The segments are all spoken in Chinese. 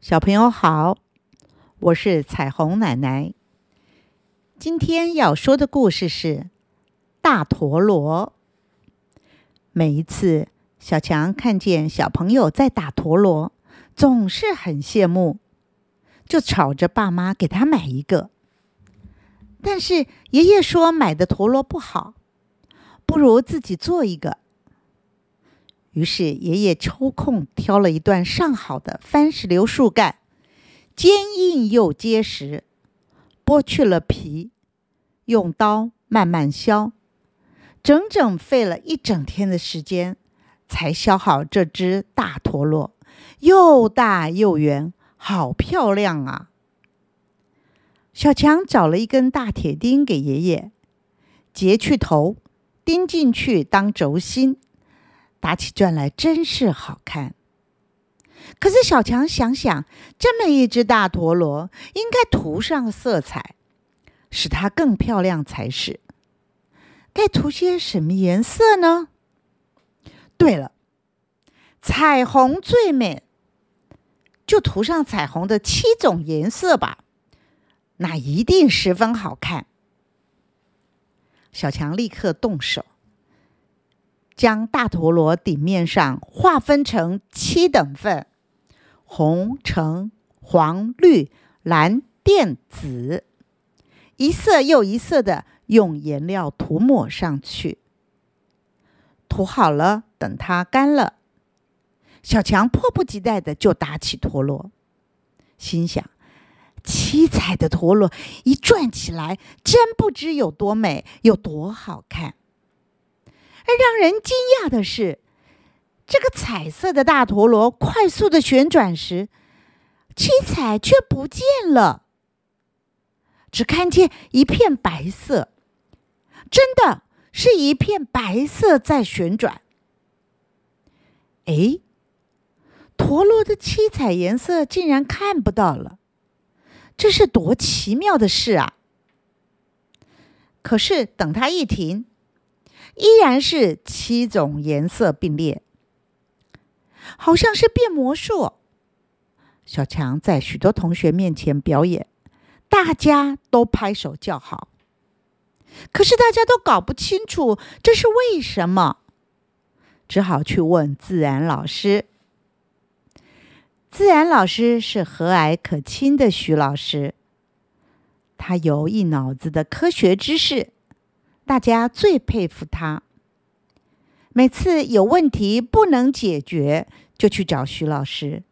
小朋友好，我是彩虹奶奶。今天要说的故事是大陀螺。每一次小强看见小朋友在打陀螺，总是很羡慕，就吵着爸妈给他买一个。但是爷爷说买的陀螺不好，不如自己做一个。于是爷爷抽空挑了一段上好的番石榴树干，坚硬又结实，剥去了皮，用刀慢慢削，整整费了一整天的时间，才削好这只大陀螺，又大又圆，好漂亮啊！小强找了一根大铁钉给爷爷，截去头，钉进去当轴心。打起转来真是好看。可是小强想想，这么一只大陀螺，应该涂上色彩，使它更漂亮才是。该涂些什么颜色呢？对了，彩虹最美，就涂上彩虹的七种颜色吧，那一定十分好看。小强立刻动手。将大陀螺顶面上划分成七等份：红、橙、黄、绿、蓝、靛、紫，一色又一色的用颜料涂抹上去。涂好了，等它干了，小强迫不及待的就打起陀螺，心想：七彩的陀螺一转起来，真不知有多美，有多好看。而让人惊讶的是，这个彩色的大陀螺快速的旋转时，七彩却不见了，只看见一片白色，真的是一片白色在旋转。哎，陀螺的七彩颜色竟然看不到了，这是多奇妙的事啊！可是等它一停。依然是七种颜色并列，好像是变魔术。小强在许多同学面前表演，大家都拍手叫好。可是大家都搞不清楚这是为什么，只好去问自然老师。自然老师是和蔼可亲的徐老师，他有一脑子的科学知识。大家最佩服他。每次有问题不能解决，就去找徐老师。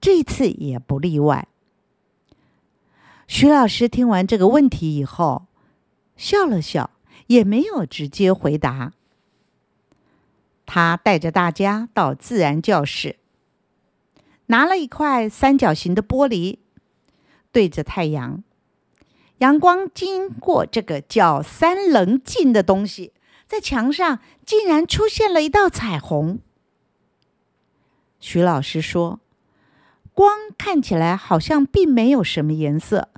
这次也不例外。徐老师听完这个问题以后，笑了笑，也没有直接回答。他带着大家到自然教室，拿了一块三角形的玻璃，对着太阳。阳光经过这个叫三棱镜的东西，在墙上竟然出现了一道彩虹。徐老师说：“光看起来好像并没有什么颜色，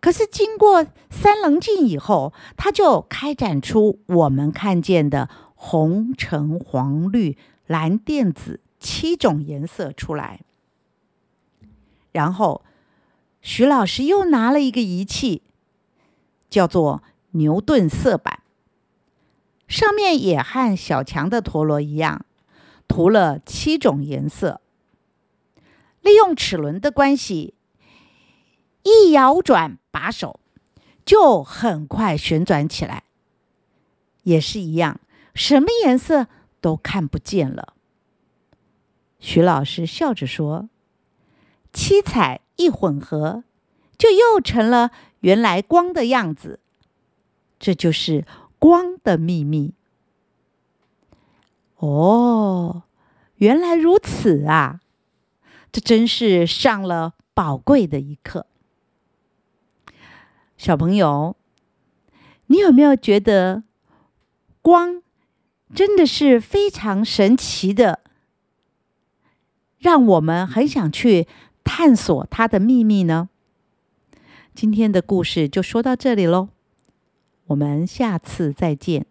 可是经过三棱镜以后，它就开展出我们看见的红、橙、黄、绿、蓝、靛、紫七种颜色出来。然后。”徐老师又拿了一个仪器，叫做牛顿色板，上面也和小强的陀螺一样，涂了七种颜色。利用齿轮的关系，一摇转把手，就很快旋转起来。也是一样，什么颜色都看不见了。徐老师笑着说：“七彩。”一混合，就又成了原来光的样子。这就是光的秘密。哦，原来如此啊！这真是上了宝贵的一课。小朋友，你有没有觉得光真的是非常神奇的，让我们很想去？探索它的秘密呢？今天的故事就说到这里喽，我们下次再见。